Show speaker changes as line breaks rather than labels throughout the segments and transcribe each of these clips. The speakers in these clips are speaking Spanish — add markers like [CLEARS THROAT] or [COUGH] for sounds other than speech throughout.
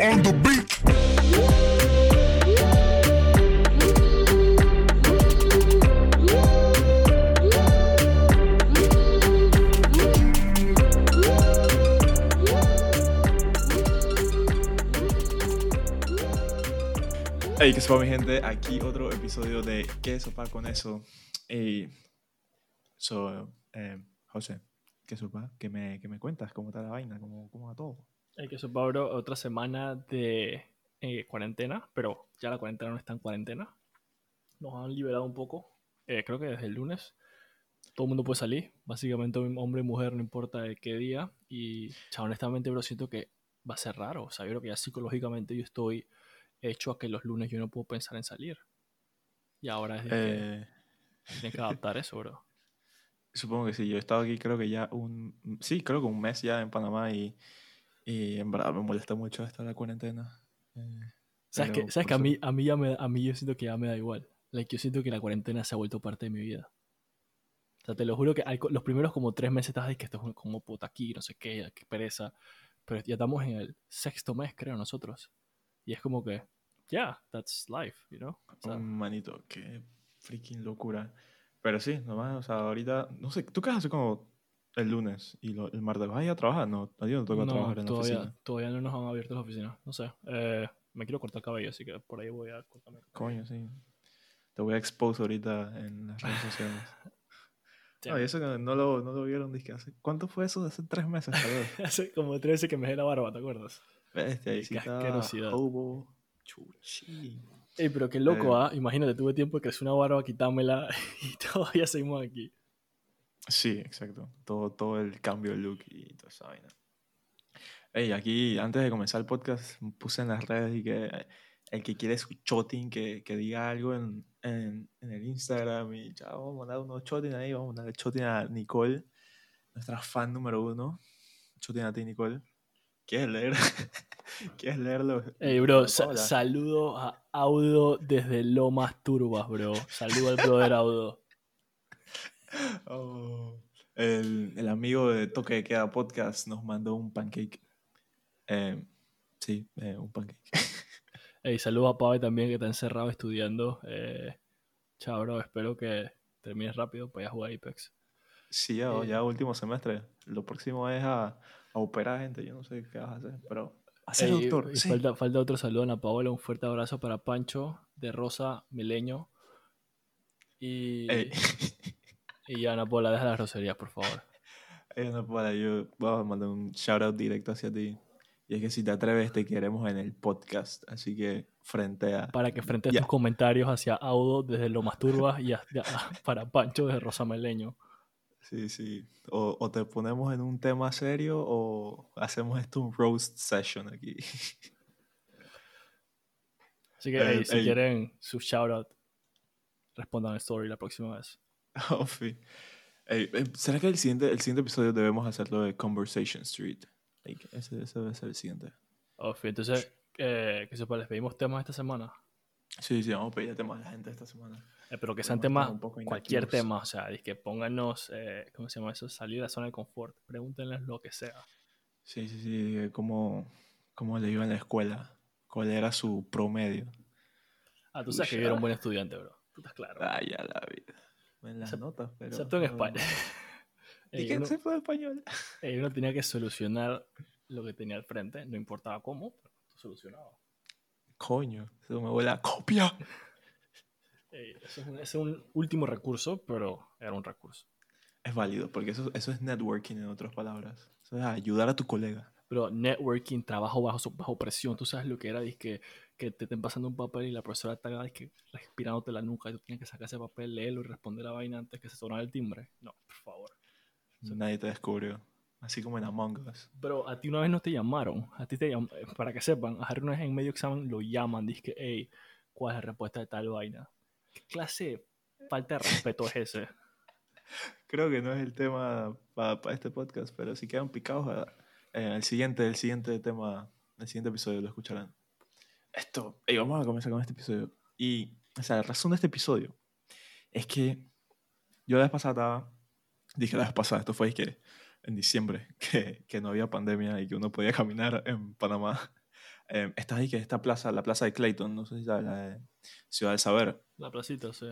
on the beat.
Hey, ¿qué sopa mi gente? Aquí otro episodio de ¿Qué sopa con eso? Y so, eh, José, ¿qué sopa? ¿Qué me, qué me cuentas? ¿Cómo está la vaina? ¿Cómo, cómo va todo?
Hay que eso, Pablo, otra semana de eh, cuarentena, pero ya la cuarentena no está en cuarentena. Nos han liberado un poco, eh, creo que desde el lunes. Todo el mundo puede salir, básicamente hombre y mujer, no importa de qué día. Y, chao, honestamente, bro, siento que va a ser raro. O sea, yo creo que ya psicológicamente yo estoy hecho a que los lunes yo no puedo pensar en salir. Y ahora es de que
Eh,
tienes que adaptar eso, bro. [LAUGHS]
supongo que sí, yo he estado aquí creo que ya un... Sí, creo que un mes ya en Panamá y, y en verdad me molesta mucho esta la cuarentena. Eh,
¿Sabes, que, ¿sabes que a mí, a, mí ya me, a mí yo siento que ya me da igual? Like, yo siento que la cuarentena se ha vuelto parte de mi vida. O sea, te lo juro que al- los primeros como tres meses estás de que esto es como puta aquí, no sé qué, qué pereza. Pero ya estamos en el sexto mes, creo, nosotros. Y es como que, yeah, that's life, you know? O sea,
manito, qué freaking locura. Pero sí, nomás, o sea, ahorita, no sé, ¿tú qué haces como el lunes y lo- el martes? ¿Vas a ir a trabajar? No, a ti no te toca
no,
trabajar en la
todavía,
oficina.
todavía no nos han abierto las oficinas. No sé. eh, me quiero cortar el cabello, así que por ahí voy a cortarme.
Coño, sí. Te voy a expose ahorita en las redes sociales. [LAUGHS] No, y eso que no lo, no lo vieron, dizque hace, ¿cuánto fue eso? Hace tres meses. [LAUGHS]
Hace como tres veces que me dejé la barba, ¿te acuerdas?
Bestia, ahí sí
asquerosidad.
hobo, chuchi.
Ey, pero qué loco,
Eh.
¿ah? Imagínate, tuve tiempo de crecer una barba, quitármela [LAUGHS] y todavía seguimos aquí.
Sí, exacto. Todo, todo el cambio de look y toda esa vaina. Ey, aquí, antes de comenzar el podcast, puse en las redes y que eh, el que quiere su choting, que, que diga algo en, en, en el Instagram y ya vamos a mandar unos choting ahí, vamos a mandar el choting a Nicole, nuestra fan número uno. Choting a ti, Nicole. ¿Quieres leer? [LAUGHS] ¿Quieres leerlo?
Ey, bro, sa- saludo a Audo desde Lomas Turbas, bro. Saludo al brother Audo.
Oh, el, el amigo de Toque de Queda Podcast nos mandó un pancake. Eh, sí, eh, un pancake. [LAUGHS]
Ey, saludo a Pave también que está encerrado estudiando. Eh, chao, bro, espero que termines rápido para ir a jugar Apex.
Sí, ya,
Eh.
ya último semestre. Lo próximo es a, a operar gente. Yo no sé qué vas a hacer, pero
Ey,
doctor.
y
sí.
falta, falta otro saludo a Ana Paola, un fuerte abrazo para Pancho de Rosa Mileño. Y, [LAUGHS] y ya, Ana Paola, deja las groserías, por favor. [LAUGHS]
no, para, yo voy a mandar un shout out directo hacia ti. Y es que si te atreves, te queremos en el podcast. Así que frente a.
para que frentes
Ya.
tus comentarios hacia Audo desde Lo Masturbas y hacia- [LAUGHS] para Pancho desde Rosameleño.
Sí, sí. O, o te ponemos en un tema serio o hacemos esto un roast session aquí.
Así que, [LAUGHS] si quieren su shoutout, respondan el story la próxima vez. [LAUGHS]
Oh, sí. Ey, eh, ¿Será que el siguiente, el siguiente episodio debemos hacerlo de Conversation Street? Like, ese, ese debe ser el siguiente.
Ok, entonces, eh, que sepa, les pedimos temas esta semana.
Sí, sí, vamos a pedir temas a la gente esta semana.
Eh, pero que sean temas, cualquier tema, o sea, que pónganos, eh, ¿cómo se llama eso? Salir de la zona de confort. Pregúntenles lo que sea.
Sí, sí, sí. de ¿Cómo, ¿Cómo le iba en la escuela? ¿Cuál era su promedio?
Ah, tú sabes que
Uy,
yo era un buen estudiante, bro. Tú estás claro.
Ah, ya la vida. En las
Excepto-
notas, pero.
Excepto en España. [LAUGHS]
¿Y qué se fue de español? [LAUGHS]
uno tenía que solucionar lo que tenía al frente, no importaba cómo, pero solucionaba.
Coño, eso me huele a copia. [LAUGHS]
Ey, eso es un, ese es un último recurso, pero era un recurso.
Es válido, porque eso, eso es networking en otras palabras. Eso es ayudar a tu colega.
Pero networking, trabajo bajo, bajo presión, tú sabes lo que era, que, que te estén pasando un papel y la profesora está dizque, respirándote la nuca y tú tienes que sacar ese papel, leerlo y responder la vaina antes que se sonara el timbre. No, por favor.
Nadie te descubrió. Así como en Among Us.
Pero a ti una vez no te llamaron, a ti te eh, para que sepan, a Harry una vez en medio examen lo llaman, dice que, hey, ¿cuál es la respuesta de tal vaina? ¿Qué clase de falta de respeto es ese?
Creo que no es el tema para este podcast, pero si quedan picados, eh, el, siguiente, el siguiente tema, el siguiente episodio lo escucharán. Esto, y vamos a comenzar con este episodio. Y, o sea, la razón de este episodio es que yo la vez pasada estaba, dije la vez pasada, esto fue que en diciembre, [LAUGHS] que, que no había pandemia y que uno podía caminar en Panamá. [LAUGHS] eh, ahí que esta plaza, la plaza de Clayton, no sé si sabes, la de Ciudad del Saber.
La placita, sí.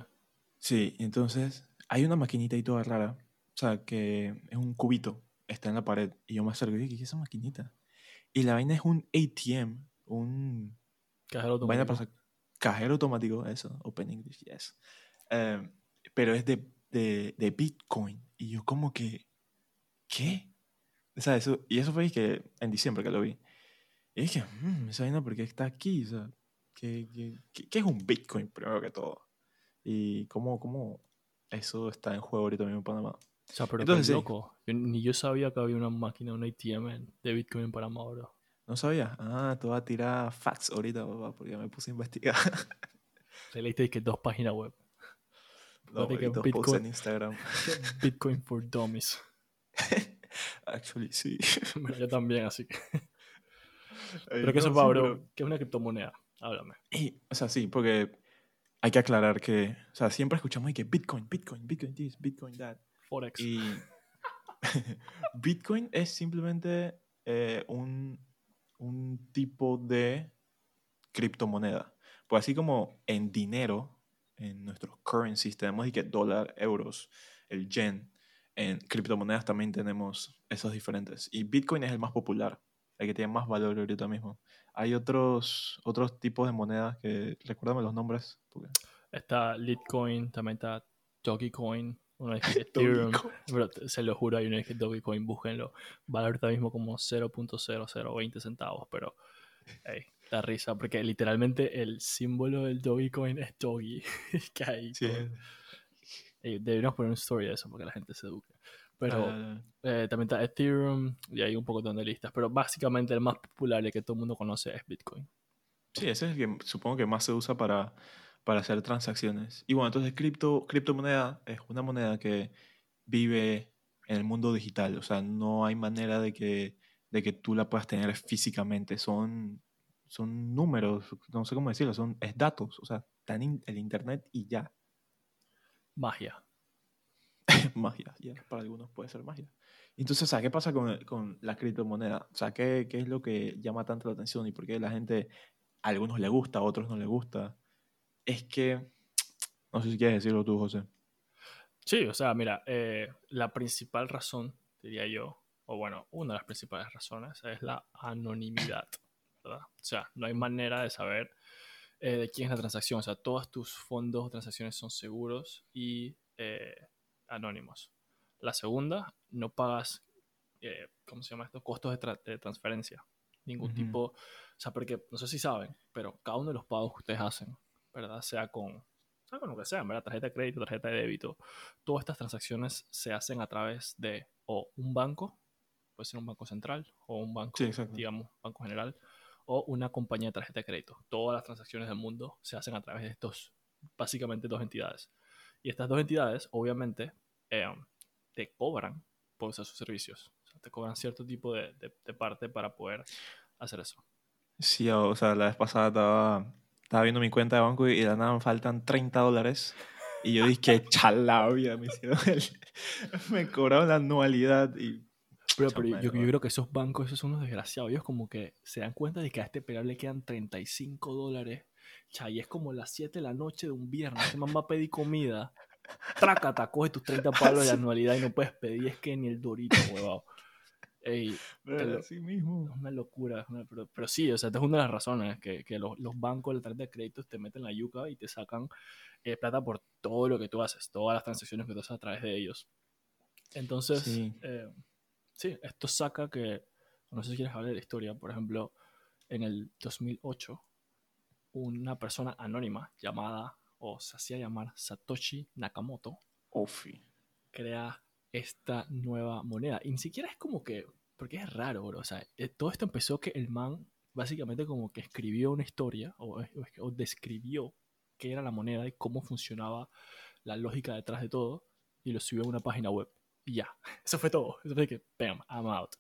Sí, entonces hay una maquinita ahí toda rara, o sea, que es un cubito, está en la pared, y yo me acerco y digo, ¿qué es esa maquinita? Y la vaina es un ATM, un
Cajero automático.
para cajero automático, eso, Open English, yes. Eh, pero es de, de, de Bitcoin, y yo como que, ¿qué? O sea, eso, y eso fue que en diciembre que lo vi. Y dije, "Mm, esa vaina, ¿por qué está aquí? O sea, ¿qué, qué, qué- es un Bitcoin primero que todo? Y cómo, cómo eso está en juego ahorita mismo en Panamá.
O sea, pero
Entonces,
qué
sí.
loco. Yo- ni yo sabía que había una máquina, un ATM de Bitcoin en Panamá, bro.
¿No sabía? Ah, te voy a tirar facts ahorita, papá, porque me puse a investigar. [LAUGHS]
Te leíste que dos páginas web.
No,
que
dos posts
Bitcoin-
en Instagram. [LAUGHS]
Bitcoin for Dummies. [LAUGHS]
Actually, sí.
Bueno, yo también, así que. Pero que eso
no,
va,
sí, pero-
¿Qué es una criptomoneda? Háblame.
Y, o sea, sí, porque hay que aclarar que, o sea, siempre escuchamos que Bitcoin, Bitcoin, Bitcoin this, Bitcoin that.
Forex.
Y Bitcoin es simplemente eh, un, un tipo de criptomoneda. Pues así como en dinero, en nuestros currencies tenemos y que dólar, euros, el yen, en criptomonedas también tenemos esos diferentes. Y Bitcoin es el más popular, el que tiene más valor ahorita mismo. Hay otros, otros tipos de monedas que, recuérdame los nombres. Porque...
Está Litecoin, también está Dogecoin. Una vez que [LAUGHS] Ethereum. Se lo juro, hay una vez que Dogecoin, búsquenlo. Vale ahorita mismo como 0.0020 centavos, pero. Hey, da risa, porque literalmente el símbolo del Dogecoin es Doge. [LAUGHS] que hay.
Sí.
deberíamos poner una story de eso para que la gente se eduque. Pero
Ah,
eh, también está Ethereum y hay un poco de listas. Pero básicamente el más popular y el que todo el mundo conoce es Bitcoin.
Sí, ese es el que supongo que más se usa para, para hacer transacciones. Y bueno, entonces cripto, criptomoneda es una moneda que vive en el mundo digital. O sea, no hay manera de que, de que tú la puedas tener físicamente. Son, son números, no sé cómo decirlo, son, es datos. O sea, está en el internet y ya.
Magia. [LAUGHS]
magia, ya, para algunos puede ser magia. Entonces, sea, ¿qué pasa con, con la criptomoneda? O sea, ¿qué, ¿qué es lo que llama tanto la atención y por qué la gente, a algunos le gusta, a otros no le gusta? Es que, no sé si quieres decirlo tú, José.
Sí, o sea, mira, eh, la principal razón, diría yo, o bueno, una de las principales razones es la anonimidad, ¿verdad? O sea, no hay manera de saber eh, de quién es la transacción. O sea, todos tus fondos o transacciones son seguros y eh, anónimos. La segunda, no pagas, ¿cómo se llama esto? Costos de, tra- de transferencia. Ningún tipo, o sea, porque no sé si saben, pero cada uno de los pagos que ustedes hacen, ¿verdad? Sea con, sea con lo que sea, ¿verdad? Tarjeta de crédito, tarjeta de débito, todas estas transacciones se hacen a través de o un banco, puede ser un banco central, o un banco,
Sí,
digamos, banco general, o una compañía de tarjeta de crédito. Todas las transacciones del mundo se hacen a través de estos, básicamente dos entidades. Y estas dos entidades, obviamente, eh, te cobran por usar sus servicios. O sea, te cobran cierto tipo de, de- de parte para poder hacer eso.
Sí, o sea, la vez pasada estaba, estaba viendo mi cuenta de banco y de la nada me faltan 30 dólares. Y yo dije, [LAUGHS] chalabia, me hicieron el- [LAUGHS] me cobraron la anualidad y...
Pero, pero yo, creo que esos bancos, esos son unos desgraciados. Ellos como que se dan cuenta de que a este pelado le quedan 35 dólares. Cha, y es como las 7 de la noche de un viernes. Ese man va a pedir comida. Trácata, coge tus 30 palos de [LAUGHS] anualidad y no puedes pedir. Es que ni el dorito, huevado. Ey,
Pero así mismo.
es una locura. una- pero, pero sí, o sea, esta es una de las razones que, que los, los bancos, la tarjeta de crédito, te meten la yuca y te sacan eh, plata por todo lo que tú haces, todas las transacciones que tú haces a través de ellos. Entonces,
Sí.
eh, sí, esto saca que, no sé si quieres hablar de la historia, por ejemplo, en el 2008, una persona anónima llamada, o se hacía llamar Satoshi Nakamoto,
Ofi.
crea esta nueva moneda. Y ni siquiera es como que, porque es raro, bro. O sea, eh, todo esto empezó que el man básicamente como que escribió una historia o, describió qué era la moneda y cómo funcionaba la lógica detrás de todo y lo subió a una página web. Y ya, [LAUGHS] eso fue todo. Eso fue que, bam, I'm out.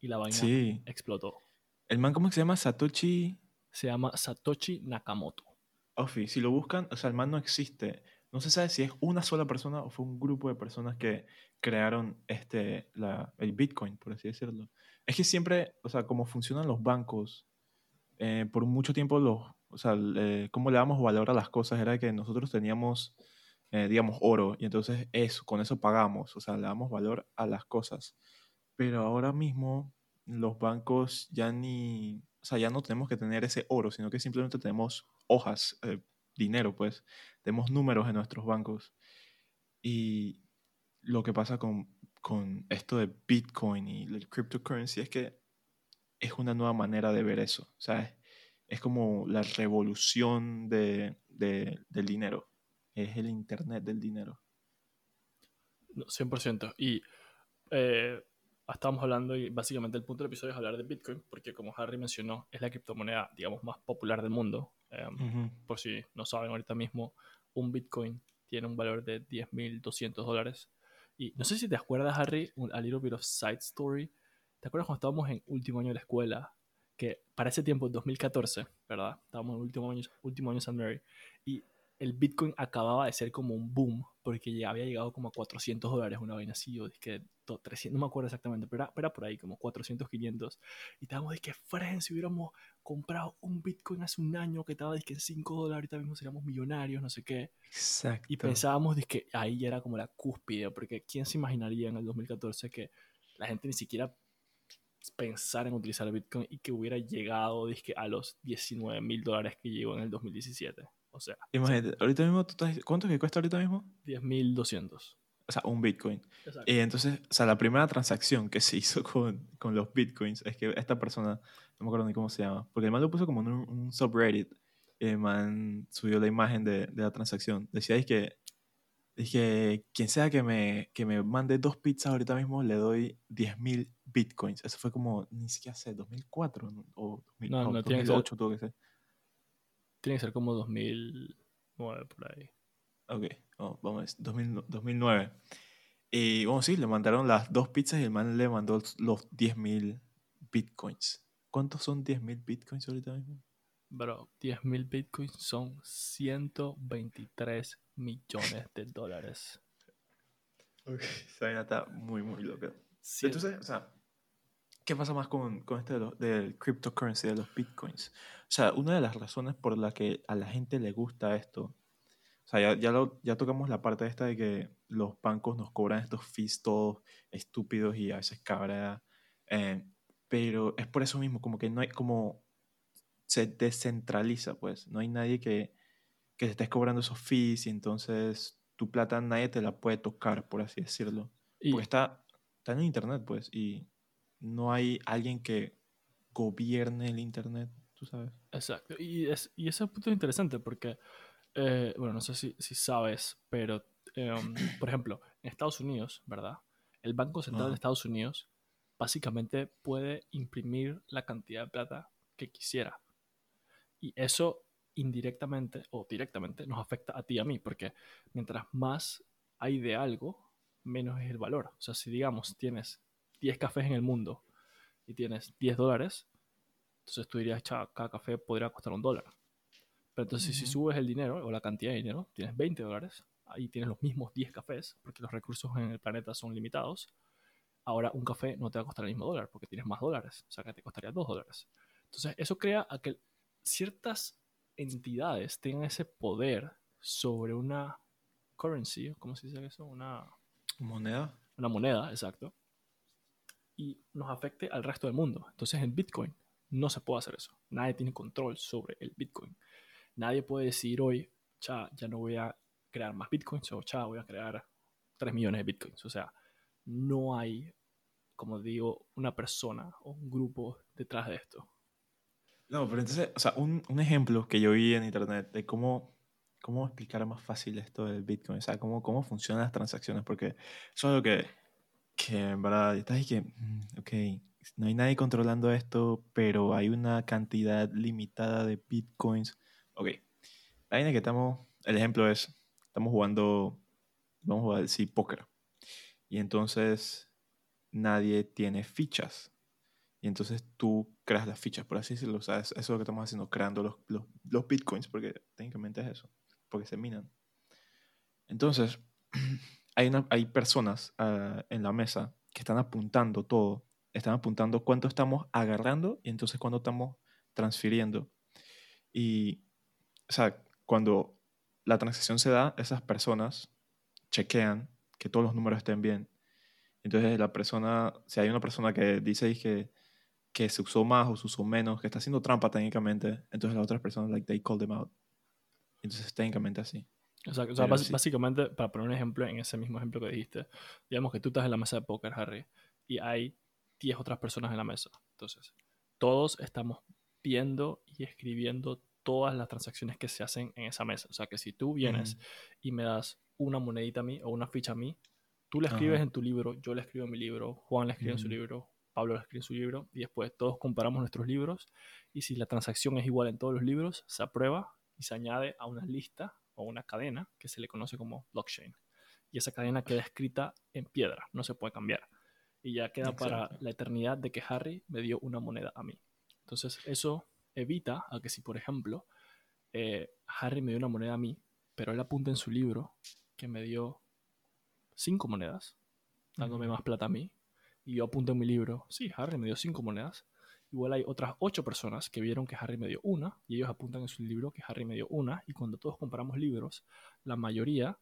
Y la vaina
Sí.
explotó.
El man, ¿cómo se llama? Satoshi
Se llama Satoshi Nakamoto.
Ofi. Si lo buscan, o sea, el man no existe. No se sabe si es una sola persona o fue un grupo de personas que crearon este, la, el Bitcoin, por así decirlo. Es que siempre, o sea, como funcionan los bancos, eh, por mucho tiempo los, o sea, cómo le damos valor a las cosas era que nosotros teníamos, eh, digamos, oro y entonces eso, con eso pagamos, o sea, le damos valor a las cosas. Pero ahora mismo los bancos ya ni, o sea, ya no tenemos que tener ese oro, sino que simplemente tenemos hojas, eh, dinero, pues, tenemos números en nuestros bancos. Y lo que pasa con, con esto de Bitcoin y el cryptocurrency es que es una nueva manera de ver eso. O sea, es, como la revolución de, de- del dinero. Es el Internet del dinero.
No, 100%. Y eh, estábamos hablando, y básicamente el punto del episodio es hablar de Bitcoin, porque como Harry mencionó, es la criptomoneda, digamos, más popular del mundo. Em, por si no saben ahorita mismo, un Bitcoin tiene un valor de 10.200 dólares. Y no sé si te acuerdas, Harry, un, a little bit of side story. ¿Te acuerdas cuando estábamos en último año de la escuela? Que para ese tiempo, 2014, ¿verdad? Estábamos en último año, último año St. Mary. Y el Bitcoin acababa de ser como un boom, porque ya había llegado como a 400 dólares, una vaina así, o que 300, no me acuerdo exactamente, pero era, era por ahí, como 400, 500. Y estábamos de que, Fren, si hubiéramos comprado un Bitcoin hace un año que estaba de que en 5 dólares, ahorita mismo seríamos millonarios, no sé qué.
Exacto.
Y pensábamos de que ahí ya era como la cúspide, porque ¿quién se imaginaría en el 2014 que la gente ni siquiera pensara en utilizar Bitcoin y que hubiera llegado dizque, a los 19 mil dólares que llegó en el 2017? O sea,
Imagínate, ahorita mismo, tú estás- ¿cuánto que cuesta ahorita mismo?
10.200.
O sea, un Bitcoin.
Exacto.
Y entonces, o sea, la primera transacción que se hizo [LAUGHS] con, con los Bitcoins es que esta persona, no me acuerdo ni cómo se llama, porque el man lo puso como en un, un subreddit. El man subió la imagen de, de la transacción. Decía es que, dije, quien sea que me, que me mande dos pizzas ahorita mismo, le doy 10.000 Bitcoins. Eso fue como, ni siquiera sé, 2004 ¿no? o 2000
No,
no,
no, tiene que ser-
2008 tuvo que ser.
Tiene que ser como 2009 por ahí.
Ok, oh, vamos a ver, 2000 2009. Y bueno, sí, le mandaron las dos pizzas y el man le mandó los 10.000 bitcoins. ¿Cuántos son 10.000 bitcoins ahorita mismo?
Bro, 10.000 bitcoins son 123 millones de dólares. [LAUGHS]
Esa vaina está muy, muy loca. Entonces, o sea, ¿qué pasa más con, con este de los- del cryptocurrency, de los bitcoins? O sea, una de las razones por la que a la gente le gusta esto, o sea, ya, ya, lo- ya tocamos la parte esta de que los bancos nos cobran estos fees todos estúpidos y a veces cabra, eh, pero es por eso mismo, como que no hay, como se descentraliza, pues, no hay nadie que, que te estés cobrando esos fees y entonces tu plata nadie te la puede tocar, por así decirlo.
y,
Porque está, está en internet, pues, y no hay alguien que gobierne el internet, tú sabes.
exacto. Y, es, y ese punto es interesante porque, eh, bueno, no sé si, si sabes, pero, em, [CLEARS THROAT] por ejemplo, en Estados Unidos, ¿verdad? El Banco Central de. Estados Unidos básicamente puede imprimir la cantidad de plata que quisiera. Y eso indirectamente o directamente nos afecta a ti y a mí, porque mientras más hay de algo, menos es el valor. O sea, si digamos tienes 10 cafés en el mundo y tienes 10 dólares, entonces tú dirías, "Cha, cada café podría costar un dólar. Pero entonces si subes el dinero o la cantidad de dinero, tienes 20 dólares, ahí tienes los mismos 10 cafés, porque los recursos en el planeta son limitados. Ahora un café no te va a costar el mismo dólar, porque tienes más dólares, o sea que te costaría 2 dólares. Entonces eso crea a que ciertas entidades tengan ese poder sobre una currency, ¿cómo se dice eso? Una,
¿Moneda?
una moneda, exacto, y nos afecte al resto del mundo. Entonces en Bitcoin no se puede hacer eso. Nadie tiene control sobre el Bitcoin. Nadie puede decir hoy, cha, ya no voy a crear más Bitcoins o cha, voy a crear 3 millones de Bitcoins. O sea, no hay, como digo, una persona o un grupo detrás de esto.
No, pero entonces, o sea, un, un ejemplo que yo vi en internet de cómo, cómo explicar más fácil esto del Bitcoin, o sea, cómo, cómo funcionan las transacciones, porque eso es lo que, que en verdad, estás ahí que, mm, ok, no hay nadie controlando esto, pero hay una cantidad limitada de Bitcoins. Ok, la vaina que estamos, el ejemplo es, estamos jugando, vamos a sí, póker, y entonces nadie tiene fichas. Y entonces tú creas las fichas, por así decirlo. O sea, es- eso es lo que estamos haciendo, creando los, los, los bitcoins, porque técnicamente es eso, porque se minan. Entonces, [CLEARS THROAT] hay, hay personas ah, en la mesa que están apuntando todo, están apuntando cuánto estamos agarrando y entonces cuánto estamos transfiriendo. Y, o sea, cuando la transacción se da, esas personas chequean que todos los números estén bien. Entonces, la persona, si hay una persona que dice que, que se usó más o se usó menos, que está haciendo trampa técnicamente, entonces las otras personas, like, they call them out. Entonces, técnicamente así.
O sea, o sea,
Pero
bas-
sí.
básicamente, para poner un ejemplo, en ese mismo ejemplo que dijiste, digamos que tú estás en la mesa de póker, Harry, y hay 10 otras personas en la mesa. Entonces, todos estamos viendo y escribiendo todas las transacciones que se hacen en esa mesa. O sea, que si tú vienes y me das una monedita a mí o una ficha a mí, tú la escribes en tu libro, yo la escribo en mi libro, Juan la escribe en su libro, Pablo la escribe en su libro, y después todos comparamos nuestros libros, y si la transacción es igual en todos los libros, se aprueba y se añade a una lista o una cadena que se le conoce como blockchain. Y esa cadena queda escrita en piedra, no se puede cambiar. Y ya queda para la eternidad de que Harry me dio una moneda a mí. Entonces eso evita a que si, por ejemplo, eh, Harry me dio una moneda a mí, pero él apunta en su libro que me dio cinco monedas, dándome más plata a mí, y yo apunto en mi libro, sí, Harry me dio cinco monedas, igual hay otras ocho personas que vieron que Harry me dio una, y ellos apuntan en su libro que Harry me dio una, y cuando todos comparamos libros, la mayoría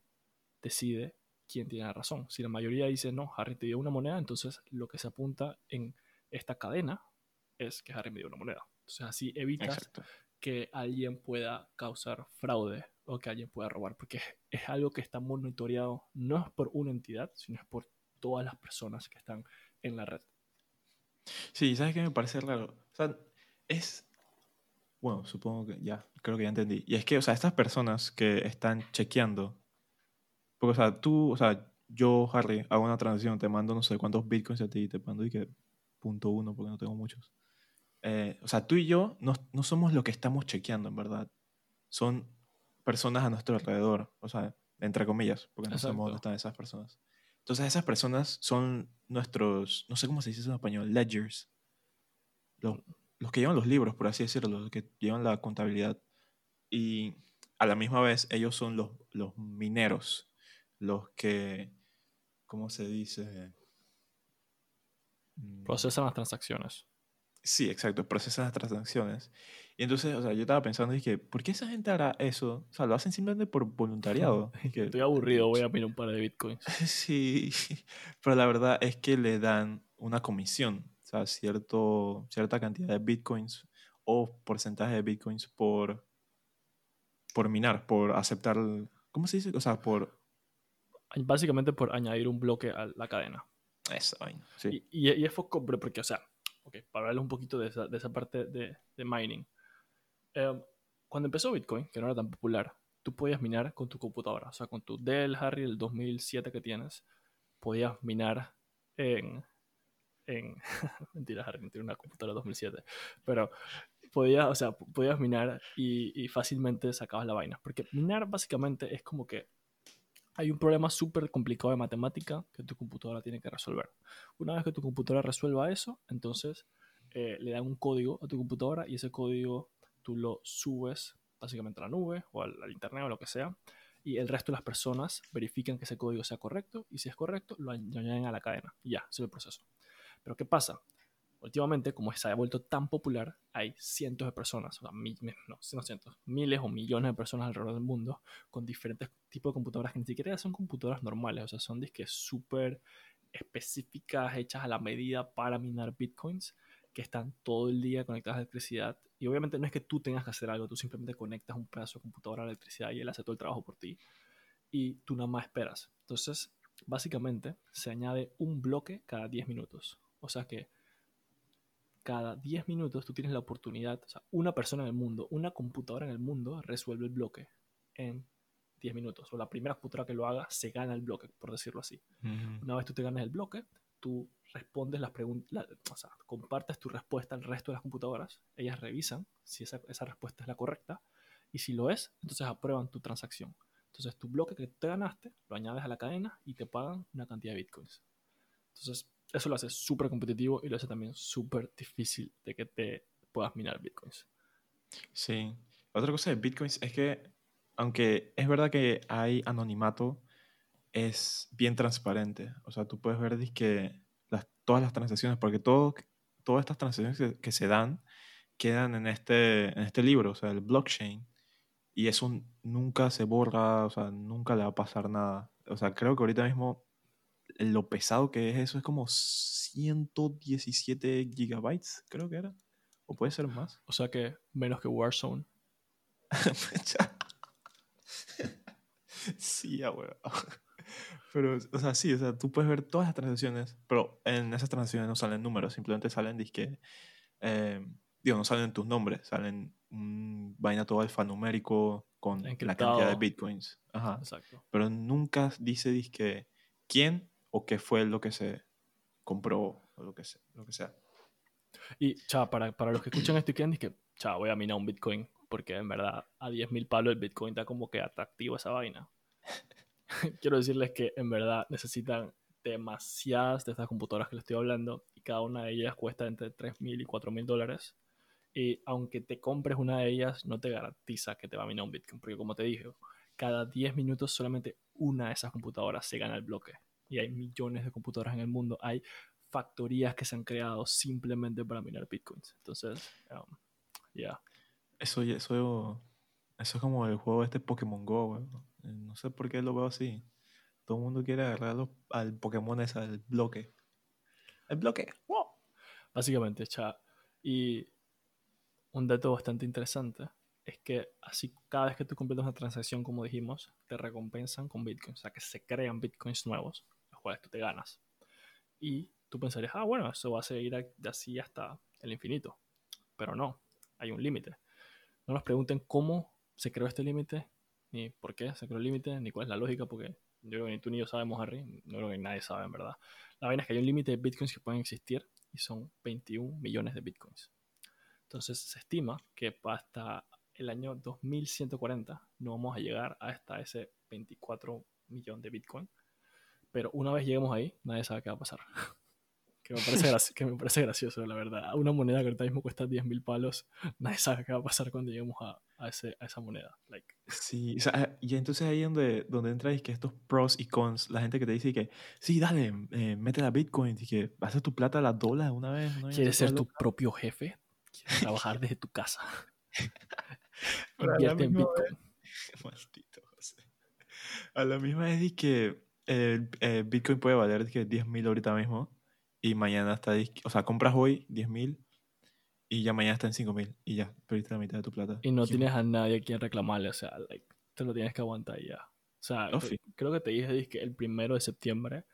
decide quién tiene la razón. Si la mayoría dice, no, Harry te dio una moneda, entonces lo que se apunta en esta cadena es que Harry me dio una moneda. Entonces así evitas
Exacto.
que alguien pueda causar fraude o que alguien pueda robar, porque es, es algo que está monitoreado no es por una entidad, sino es por todas las personas que están en la red.
Sí, ¿sabes qué me parece raro? O sea, es... Bueno, supongo que ya, creo que ya entendí. Y es que, o sea, estas personas que están chequeando, porque, o sea, tú, o sea, yo, Harry, hago una transacción, te mando no sé cuántos bitcoins a ti, te mando y que punto uno, porque no tengo muchos. Eh, o sea, tú y yo no, no somos lo que estamos chequeando, en verdad. Son personas a nuestro alrededor, o sea, entre comillas, porque no sabemos dónde
Exacto.
están esas personas. Entonces, esas personas son nuestros, no sé cómo se dice en español, ledgers. Los, los que llevan los libros, por así decirlo, los que llevan la contabilidad. Y a la misma vez, ellos son los, los mineros, los que, ¿cómo se dice?
Procesan las transacciones.
Sí, exacto, procesan las transacciones. Y entonces, o sea, yo estaba pensando, dije, ¿por qué esa gente hará eso? O sea, lo hacen simplemente por voluntariado. [LAUGHS]
Estoy aburrido, voy a mirar un par de [LAUGHS] bitcoins.
Sí, [LAUGHS] pero la verdad es que le dan una comisión, o sea, cierto, cierta cantidad de bitcoins o porcentaje de bitcoins por, por minar, por aceptar, el- ¿cómo se dice? O sea, por
Básicamente por añadir un bloque a la cadena.
vaina. Sí.
Y, y- y es pero porque, o sea, ok, para hablarles un poquito de esa, de parte de, de mining. Eh, cuando empezó Bitcoin, que no era tan popular, tú podías minar con tu computadora. O sea, con tu Dell, Harry, el 2007 que tienes, podías minar en... en [LAUGHS] mentira, Harry, no tiene una computadora 2007. Pero podías, o sea, podías minar y, y fácilmente sacabas la vaina. Porque minar básicamente es como que hay un problema súper complicado de matemática que tu computadora tiene que resolver. Una vez que tu computadora resuelva eso, entonces eh, le dan un código a tu computadora y ese código tú lo subes básicamente a la nube o al, internet o lo que sea y el resto de las personas verifican que ese código sea correcto y si es correcto lo añaden a la cadena y ya, ese es el proceso. Pero ¿qué pasa? Últimamente, como se ha vuelto tan popular, hay cientos de personas, o sea, mi- mi- no, no cientos, miles o millones de personas alrededor del mundo con diferentes tipos de computadoras que ni siquiera son computadoras normales, o sea, son disques súper específicas, hechas a la medida para minar bitcoins, que están todo el día conectadas a electricidad. Y obviamente no es que tú tengas que hacer algo, tú simplemente conectas un pedazo de computadora a la electricidad y él hace todo el trabajo por ti. Y tú nada más esperas. Entonces, básicamente, se añade un bloque cada 10 minutos. O sea que cada 10 minutos tú tienes la oportunidad, o sea, una persona en el mundo, una computadora en el mundo resuelve el bloque en 10 minutos. O la primera computadora que lo haga se gana el bloque, por decirlo así. Una vez tú te ganas el bloque, tú respondes las preguntas, o sea, compartes tu respuesta al resto de las computadoras, ellas revisan si esa, esa respuesta es la correcta, y si lo es, entonces aprueban tu transacción. Entonces tu bloque que te ganaste, lo añades a la cadena y te pagan una cantidad de bitcoins. Entonces eso lo hace súper competitivo y lo hace también súper difícil de que te puedas minar bitcoins.
Sí. Otra cosa de bitcoins es que, aunque es verdad que hay anonimato, es bien transparente. O sea, tú puedes ver que las, todas las transacciones, porque todo, todas estas transacciones que, que se dan quedan en este, en este libro, o sea, el blockchain, y eso nunca se borra, o sea, nunca le va a pasar nada. O sea, creo que ahorita mismo lo pesado que es eso es como 117 gigabytes, creo que era. O puede ser más.
O sea que menos que Warzone. [LAUGHS]
sí, ya, weón. [LAUGHS] Pero, o sea, sí, o sea, tú puedes ver todas las transacciones, pero en esas transacciones no salen números, simplemente salen, disque, eh, digo, no salen tus nombres, salen un vaina todo alfanumérico con la cantidad de bitcoins. Ajá. Exacto. Pero nunca dice, disque, quién o qué fue lo que se compró o lo que sea. Lo que sea.
Y, cha, para, para los que escuchan esto y quieren, que, cha, voy a minar un bitcoin, porque en verdad a 10.000 palos el bitcoin está como que atractivo esa vaina. [LAUGHS] quiero decirles que en verdad necesitan demasiadas de estas computadoras que les estoy hablando y cada una de ellas cuesta entre 3.000 y 4.000 dólares. Y aunque te compres una de ellas, no te garantiza que te va a minar un Bitcoin, porque como te dije, cada 10 minutos solamente una de esas computadoras se gana el bloque. Y hay millones de computadoras en el mundo. Hay factorías que se han creado simplemente para minar Bitcoins. Entonces, um, ya.
Eso, eso, eso es como el juego este Pokémon Go, eh, No sé por qué lo veo así. Todo el mundo quiere agarrar al Pokémon ese, al bloque. El bloque. ¡Wow!
Básicamente, cha. Y un dato bastante interesante es que así cada vez que tú completas una transacción, como dijimos, te recompensan con bitcoins. O sea, que se crean bitcoins nuevos, cuales tú te ganas. Y tú pensarías, ah, bueno, eso va a seguir así hasta el infinito. Pero no, hay un límite. No nos pregunten cómo se creó este límite, ni por qué se creó el límite, ni cuál es la lógica, porque yo creo que ni tú ni yo sabemos, Harry. No creo que nadie sabe, en verdad. La vaina es que hay un límite de bitcoins que pueden existir y son 21 millones de bitcoins. Entonces se estima que hasta el año 2140 no vamos a llegar hasta ese 24 millón de bitcoin. Pero una vez lleguemos ahí, nadie sabe qué va a pasar. [LAUGHS] que, me parece que me parece gracioso, la verdad. Una moneda que ahorita mismo cuesta 10 mil palos, [LAUGHS] nadie sabe qué va a pasar cuando lleguemos a, a, ese, a esa moneda. Like.
Sí, o sea, y entonces ahí donde, donde entra es que estos pros y cons, la gente que te dice que, sí, dale, eh, mete la Bitcoin y que haces tu plata a las dólares una vez.
¿no? ¿Quieres ser tu propio jefe? trabajar desde tu casa. [LAUGHS]
Invierte en Bitcoin. Maldito José. A la misma vez que el, Bitcoin puede valer que 10 mil ahorita mismo y mañana está, o sea, compras hoy 10 mil y ya mañana está en 5 mil y ya, perdiste la mitad de tu plata.
Y no tienes a nadie a quien reclamarle, o sea, like, te lo tienes que aguantar ya. O sea, creo que te dije que el primero de septiembre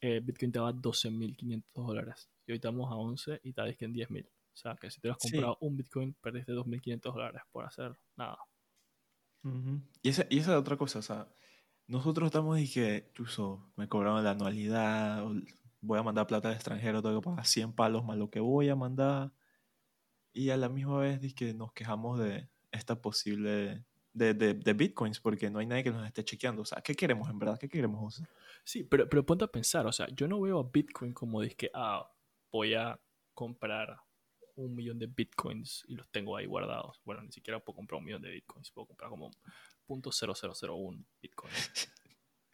eh, Bitcoin te va a 12.500 dólares. Y hoy estamos a 11 y está que en 10.000. O sea, que si te has comprado un Bitcoin, perdiste 2.500 dólares por hacer nada.
y, esa, y esa es otra cosa, o sea, nosotros estamos y que, me cobraron la anualidad, voy a mandar plata al extranjero, tengo que pagar 100 palos más lo que voy a mandar. Y a la misma vez que nos quejamos de esta posible de, de, de, bitcoins porque no hay nadie que nos esté chequeando. O sea, ¿qué queremos en verdad? ¿Qué queremos usar?
Sí, pero, pero ponte a pensar, o sea, yo no veo a bitcoin como que, ah, voy a comprar un millón de bitcoins y los tengo ahí guardados. Bueno, ni siquiera puedo comprar un millón de bitcoins, puedo comprar como .0001 bitcoin.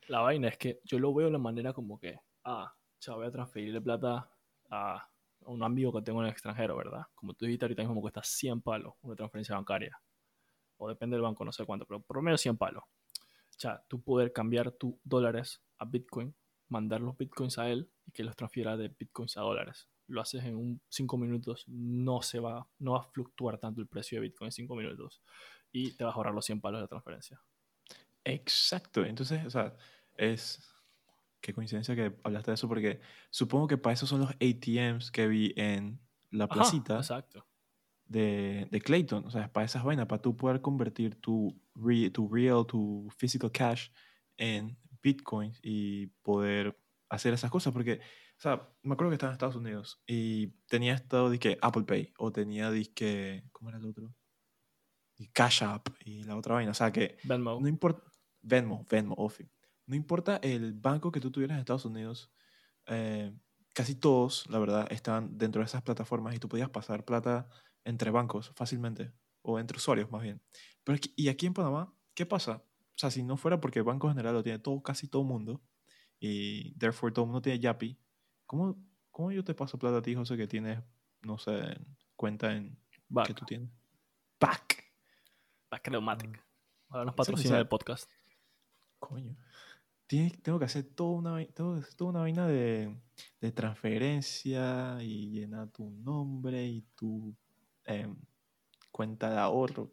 La vaina es que yo lo veo de la manera como que, ah, ya voy a transferirle plata a un amigo que tengo en el extranjero, ¿verdad? Como tú dijiste ahorita mismo cuesta 100 palos una transferencia bancaria. O depende del banco, no sé cuánto, pero menos 100 palos. O tú poder cambiar tus dólares a Bitcoin, mandar los Bitcoins a él y que los transfiera de Bitcoins a dólares lo haces en un 5 minutos, no se va, no va a fluctuar tanto el precio de Bitcoin en 5 minutos y te vas a ahorrar los 100 palos de transferencia.
Exacto, entonces, o sea, es... Qué coincidencia que hablaste de eso porque supongo que para eso son los ATMs que vi en la placita exacto. De, de, Clayton, o sea, para esas vainas, para tú poder convertir tu, tu real, tu physical cash en Bitcoin y poder hacer esas cosas porque o sea, me acuerdo que estaba en Estados Unidos y tenía estado que Apple Pay o tenía disque, ¿cómo era el otro? Y Cash App y la otra vaina. O sea que Venmo. No importa, Venmo, Venmo, Ofi. No importa el banco que tú tuvieras en Estados Unidos, eh, casi todos, la verdad, estaban dentro de esas plataformas y tú podías pasar plata entre bancos fácilmente o entre usuarios más bien. Pero y aquí en Panamá, ¿qué pasa? O sea, si no fuera porque el Banco General lo tiene todo, casi todo mundo y therefore todo mundo tiene Yapi, ¿Cómo, ¿Cómo yo te paso plata a ti, José, que tienes, no sé, cuenta en
Back.
que tú tienes. Back.
Back Pneumatic. Ahora nos patrocina el podcast.
Coño. Tiene- tengo que hacer toda una, vai- tengo que hacer toda una vaina de, de transferencia y llenar tu nombre y tu em, cuenta de ahorro.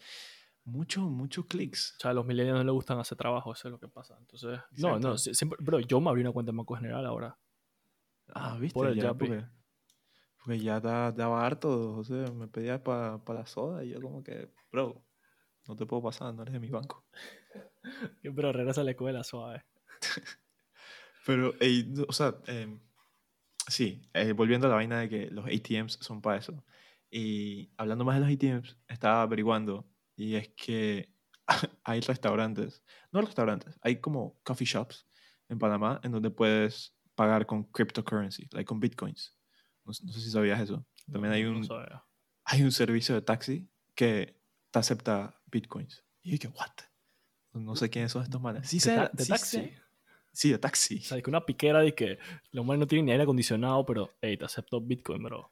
Mucho, muchos clics.
O sea, a los millennials no les gustan hacer trabajo, eso es lo que pasa. Entonces, no,
Exacto.
no, si- siempre, bro, yo me abrí una cuenta en Banco General ahora.
Ah, viste.
Por el
ya, porque, porque ya da- daba harto. O sea, me pedía para la soda y yo, como que, bro, no te puedo pasar, no eres de mi banco. [LAUGHS]
Pero regresa a la escuela suave. [LAUGHS]
Pero, ey, no, o sea, em, sí, eh, volviendo a la vaina de que los ATMs son para eso. Y hablando más de los ATMs, estaba averiguando y es que [LAUGHS] hay restaurantes, no restaurantes, hay como coffee shops en Panamá en donde puedes pagar con cryptocurrency, like con bitcoins. No, no sé si sabías eso. También hay
No
un,
sabía.
hay un servicio de taxi que te acepta bitcoins. Y yo dije, what? No sé quiénes son estos manes. Sí,
¿De ta- de
sí
taxi?
sé. Sí, de taxi.
O sea, es que una piquera de que los manes no tienen ni aire acondicionado, pero, hey, te acepto Bitcoin, bro.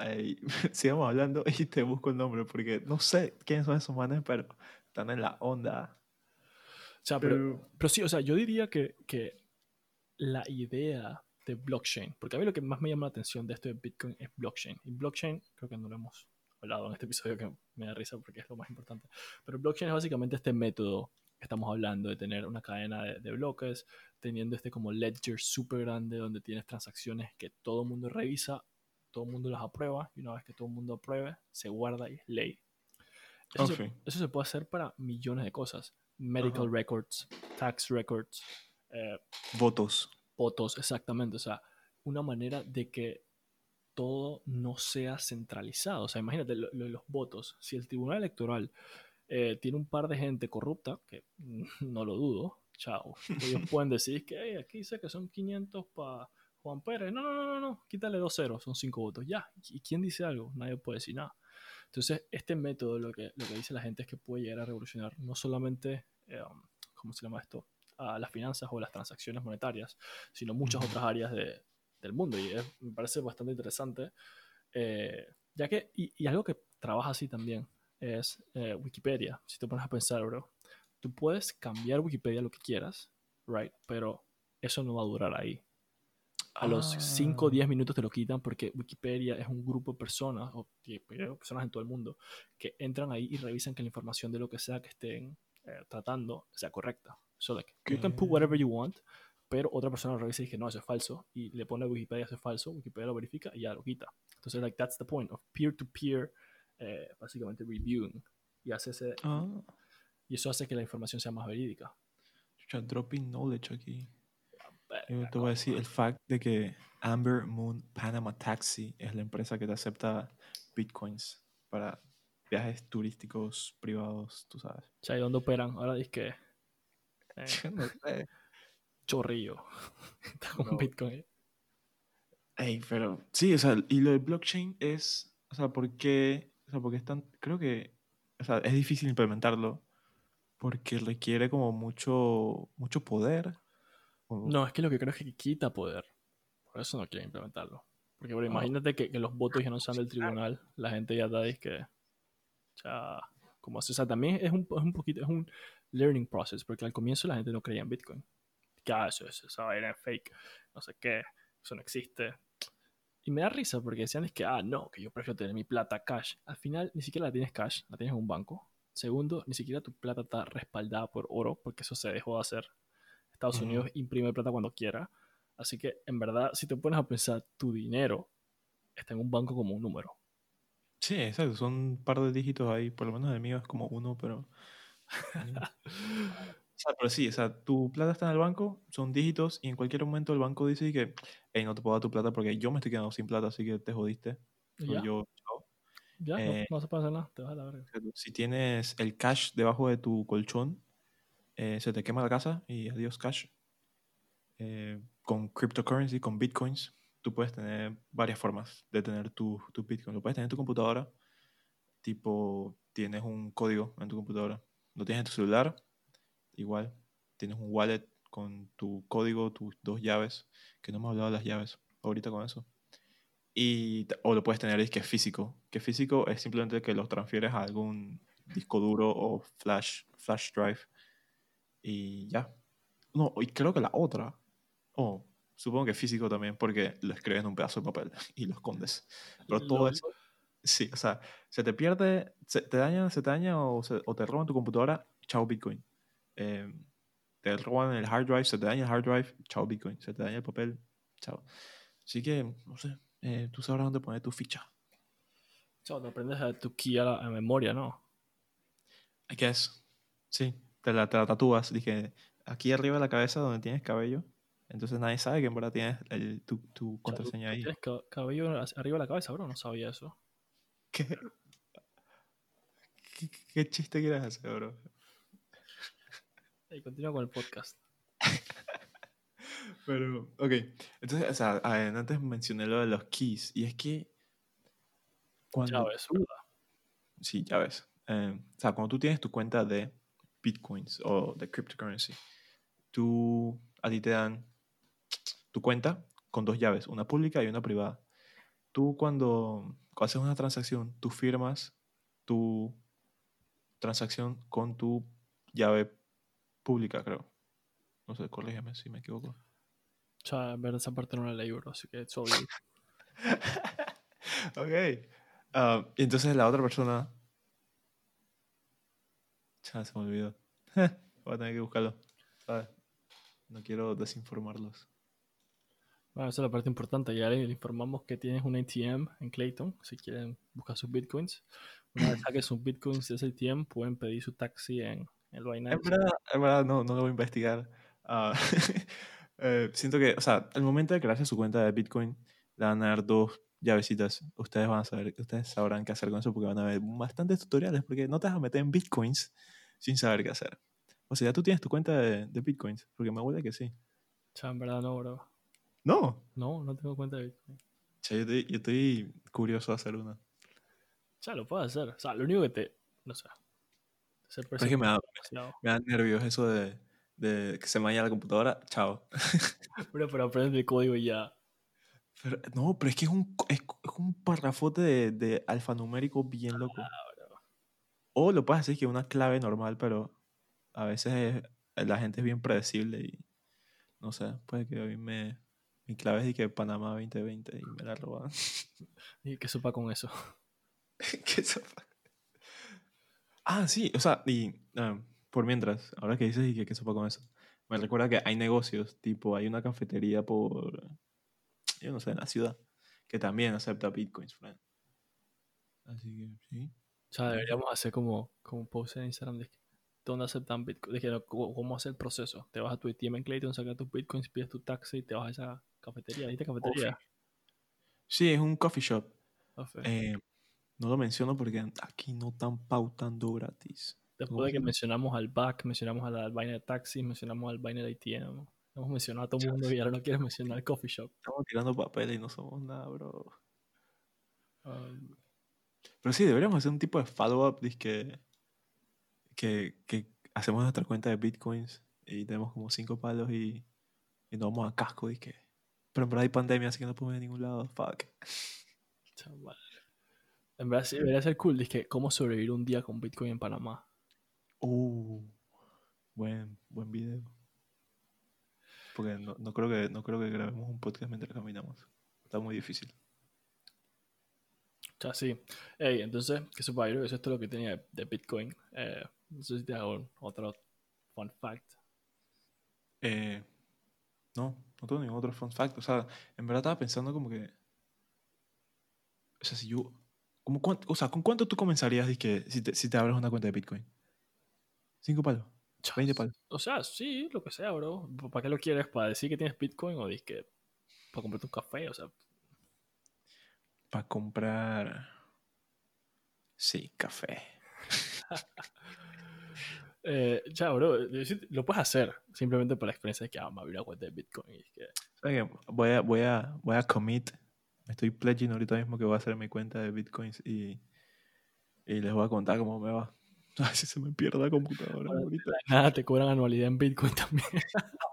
Ey, [LAUGHS] sigamos hablando y te busco el nombre porque no sé quiénes son esos manes, pero están en la onda.
O sea, pero, pero sí, o sea, yo diría que, que la idea de blockchain, porque a mí lo que más me llama la atención de esto de Bitcoin es blockchain. Y blockchain, creo que no lo hemos hablado en este episodio que me da risa porque es lo más importante. Pero blockchain es básicamente este método que estamos hablando de tener una cadena de, de bloques, teniendo este como ledger súper grande donde tienes transacciones que todo el mundo revisa, todo el mundo las aprueba y una vez que todo el mundo apruebe, se guarda y es ley. Eso, se,
Ok.
eso se puede hacer para millones de cosas. Medical
Ajá.
records, tax records, eh,
Votos.
votos, exactamente. O sea, una manera de que todo no sea centralizado. O sea, imagínate lo, lo los votos. Si el Tribunal Electoral eh, tiene un par de gente corrupta, que [LAUGHS] no lo dudo, chao, ellos [LAUGHS] pueden decir que "Hey, aquí dice que son 500 para Juan Pérez. No, no, no, no, no, quítale dos ceros, son cinco votos. Ya, ¿y quién dice algo? Nadie puede decir nada. Entonces, este método lo que, lo que dice la gente es que puede llegar a revolucionar no solamente, eh, ¿cómo se llama esto? A las finanzas o las transacciones monetarias, sino muchas otras áreas de- del mundo. Y es- me parece bastante interesante, eh, ya que, y, y algo que trabaja así también es eh, Wikipedia. Si te pones a pensar, bro, tú puedes cambiar Wikipedia lo que quieras, right? Pero eso no va a durar ahí. A los 5 o
Ah.
10 minutos te lo quitan porque Wikipedia es un grupo de personas, o de personas en todo el mundo, que entran ahí y revisan que la información de lo que sea que estén eh, tratando sea correcta. So, like, you can put whatever you want, pero otra persona lo revisa y dice, no, eso es falso, y le pone a Wikipedia, eso es falso, Wikipedia lo verifica y ya lo quita. Entonces, like, that's the point of peer-to-peer, eh, básicamente reviewing. Y, hace ese,
Ah,
y eso hace que la información sea más verídica.
chucha, dropping knowledge aquí. Yo te voy a decir el fact de que Amber Moon Panama Taxi es la empresa que te acepta bitcoins para viajes turísticos privados, tú sabes.
O sea, ¿y dónde operan? Ahora dice que eh, [LAUGHS]
no sé.
Chorrillo. [LAUGHS] Está con
No.
Bitcoin.
Ey, pero sí, o sea, y lo del blockchain es, o sea, ¿por qué? O sea, porque es tan, creo que, o sea, es difícil implementarlo porque requiere como mucho, mucho poder.
No, es que lo que creo es que quita poder. Por eso no quiere implementarlo. Porque bro,
Ah.
imagínate que, que los votos ya no sean del tribunal, la gente ya está que ya como así, o sea, también es un, es un poquito, es un learning process, porque al comienzo la gente no creía en Bitcoin. Que ah, eso es, esa vaina es fake, no sé qué, eso no existe. Y me da risa porque decían es que, ah, no, que yo prefiero tener mi plata cash. Al final ni siquiera la tienes cash, la tienes en un banco. Segundo, ni siquiera tu plata está respaldada por oro, porque eso se dejó de hacer. Estados. Unidos imprime plata cuando quiera. Así que, en verdad, si te pones a pensar, tu dinero está en un banco como un número.
Sí, exacto, son un par de dígitos ahí, por lo menos el mío es como uno, pero... [LAUGHS] [LAUGHS] [LAUGHS] Sea, pero sí, o sea, tu plata está en el banco, son dígitos, y en cualquier momento el banco dice que, hey, no te puedo dar tu plata porque yo me estoy quedando sin plata, así que te jodiste.
Ya,
yo, chao.
ya, no-
eh,
no, se puede hacer nada, te vas a la verga.
Si tienes el cash debajo de tu colchón, eh, se te quema la casa y adiós cash. Eh, con cryptocurrency, con bitcoins, tú puedes tener varias formas de tener tu, tu bitcoin. Lo puedes tener en tu computadora, tipo, tienes un código en tu computadora. Lo tienes en tu celular, igual. Tienes un wallet con tu código, tus dos llaves, que no hemos hablado de las llaves ahorita con eso. Y, o lo puedes tener es que físico. Que físico es simplemente que los transfieres a algún disco duro o flash, flash drive. Y ya. No, y creo que la otra. Oh, supongo que físico también, porque lo escribes en un pedazo de papel [LAUGHS] y lo escondes. Pero todo
Lo-
eso. Sí, o sea, se te pierde, se te daña, se te daña o, se- o te roban tu computadora, chao Bitcoin. Eh, te roban el hard drive, se te daña el hard drive, chao Bitcoin. Se te daña el papel, chao. Así que, no sé, eh, tú sabrás dónde poner tu ficha.
Chao, te aprendes a tu key a, la, a memoria, ¿no?
I guess. Sí, te la, te la tatúas. Dije, aquí arriba de la cabeza donde tienes cabello. Entonces nadie sabe que en verdad tienes el- tu, tu contraseña ahí.
Tienes ca- cabello arriba de la cabeza, bro. No sabía eso.
¿Qué? ¿Qué, qué chiste quieres hacer, bro?
Y continúa con el podcast. [LAUGHS]
Pero, ok. Entonces, o sea, antes mencioné lo de los keys. Y es que. Cuando
Ya ves,
tú-
¿verdad?
Sí, ya ves. Eh, o sea, cuando tú tienes tu cuenta de bitcoins o de cryptocurrency, tú, a ti te dan tu cuenta con dos llaves, una pública y una privada. Tú cuando, cuando haces una transacción, tú firmas tu transacción con tu llave pública, creo. No sé, corrígeme si me equivoco.
O sea, en verdad esa parte no la leí, bro. Así que it's all good. [LAUGHS]
ok. Ah, y entonces la otra persona. Ya se me olvidó. [LAUGHS] Voy a tener que buscarlo. ¿sabes? No quiero desinformarlos.
Bueno, esa es la parte importante. Ya le le informamos que tienes un ATM en Clayton. Si quieren buscar sus bitcoins. Una vez [CLEARS THROAT] saquen sus bitcoins de ese ATM, pueden pedir su taxi en el
En
Binance.
verdad, en verdad no, no lo voy a investigar. Ah, [LAUGHS] eh, siento que, o sea, al momento de crearse su cuenta de Bitcoin, le van a dar dos llavecitas. Ustedes van a saber, ustedes sabrán qué hacer con eso porque van a ver bastantes tutoriales porque no te vas a meter en Bitcoins sin saber qué hacer. O sea, ya tú tienes tu cuenta de, de Bitcoins, porque me huele que sí.
Sea, en verdad no, bro.
No,
No, no tengo cuenta de bitcoin.
Che, yo, estoy, yo estoy curioso de hacer una.
Sea, lo puedes hacer. O sea, lo único que te. No sé.
Pero es que me da, me da nervios eso de, de que se me vaya la computadora. Chao.
Bro, [LAUGHS] pero aprende el código y ya.
Pero, no, pero es que es un, es, es un parrafote de, de alfanumérico bien loco. O lo puedes hacer que una clave normal, pero a veces es- la gente es bien predecible y no sé, puede que a mí me... Mi clave es de que Panamá 2020 y me la roban. [LAUGHS]
Y que supa con eso. [LAUGHS]
¿Qué sopa? Ah, sí, o sea, y ah, por mientras, ahora que dices y que qué sopa con eso, me recuerda que hay negocios, tipo, hay una cafetería por, yo no sé, en la ciudad, que también acepta bitcoins, friend. Así que, sí.
O sea, deberíamos hacer como, como un post en Instagram de dónde aceptan bitcoin. De cómo, hacer el proceso. Te vas a tu ATM en Clayton, sacas tus bitcoins, pides tu taxi y te vas a esa cafetería. ¿Viste cafetería?
Sí, es un coffee shop. Eh, no lo menciono porque aquí no están pautando gratis.
Después de que mencionamos al back, mencionamos a la vaina de taxi, mencionamos al vaina de ATM. Hemos mencionado a todo el mundo y ahora no quieres mencionar el coffee shop.
Estamos tirando papel y no somos nada, bro.
Um,
Pero sí, deberíamos hacer un tipo de follow-up, que, que, que hacemos nuestra cuenta de bitcoins y tenemos como cinco palos y, y nos vamos a casco, que Pero en verdad hay pandemia, así que no podemos ir a ningún lado. Fuck.
chaval. En verdad sí, debería ser cool. Dice cómo sobrevivir un día con Bitcoin en Panamá.
Uh, buen, buen video. Porque no, no creo que, no creo que grabemos un podcast mientras caminamos. Está muy difícil.
O sea, sí. Ey, entonces, que sepa, yo creo que eso es todo lo que tenía de, de Bitcoin. Eh, no sé si te hago otro fun fact.
Eh, no, no tengo ningún otro fun fact. O sea, en verdad estaba pensando como que. O sea, si yo. Como cuánto, o sea, ¿con cuánto tú comenzarías dizque, si, te, si te abres una cuenta de Bitcoin? ¿Cinco palos?
Chas.
¿20 palos?
O sea, sí, lo que sea, bro. ¿Para qué lo quieres? ¿Para decir que tienes Bitcoin o dices que para comprarte un café? O sea,
Para comprar. Sí, café. [LAUGHS]
eh, ya, bro, lo puedes hacer simplemente por la experiencia de que ah, me abrí una cuenta de Bitcoin. Y es que.
Voy a, voy, a, voy a commit. Estoy pledging ahorita mismo que voy a hacer mi cuenta de Bitcoins y, y les voy a contar cómo me va. [LAUGHS] Ay, si se me pierde la computadora ahorita.
nada, te cobran anualidad en Bitcoin también. [LAUGHS]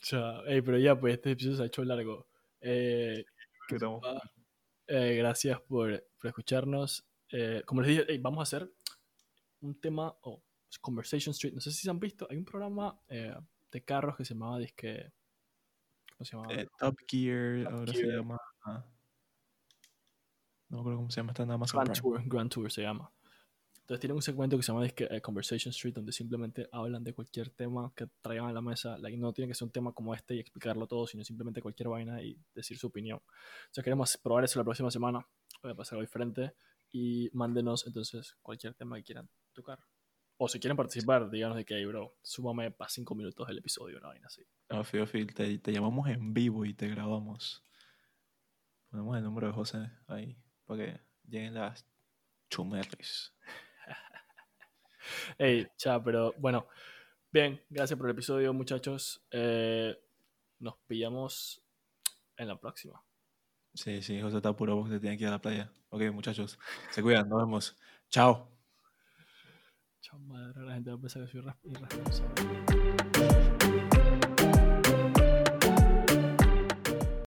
Cha, ey, pero ya, pues este episodio se ha hecho largo. Eh,
estamos-
eh, gracias por, por escucharnos. Eh, como les dije, hey, vamos a hacer un tema, o Conversation Street. No sé si se han visto. Hay un programa eh, de carros que se llamaba Disque. ¿Cómo se llamaba?
Eh, Top Gear,
Top
ahora
Gear.
se llama. No me acuerdo cómo se llama, está en Amazon
Grand
Prime.
Tour, Grand Tour se llama. Entonces tienen un segmento que se llama eh, Conversation Street, donde simplemente hablan de cualquier tema que traigan a la mesa. Like, no tiene que ser un tema como este y explicarlo todo, sino simplemente cualquier vaina y decir su opinión. O sea, queremos probar eso la próxima semana. Voy a pasar algo diferente. Y mándenos entonces cualquier tema que quieran tocar. O si quieren participar, díganos de "Hey, bro, súmame para 5 minutos el episodio, una vaina así.
Fío, Phil, te, te llamamos en vivo y te grabamos. Ponemos el número de José ahí para que lleguen las chumerris.
Hey, [LAUGHS] cha, pero bueno. Bien, gracias por el episodio, muchachos. Eh, nos pillamos en la próxima.
Sí, sí, José está puro porque tiene que ir a la playa. Ok, muchachos, se cuidan, nos vemos. Chao.
Chao, madre, la gente va a pensar que soy irres- irresponsable.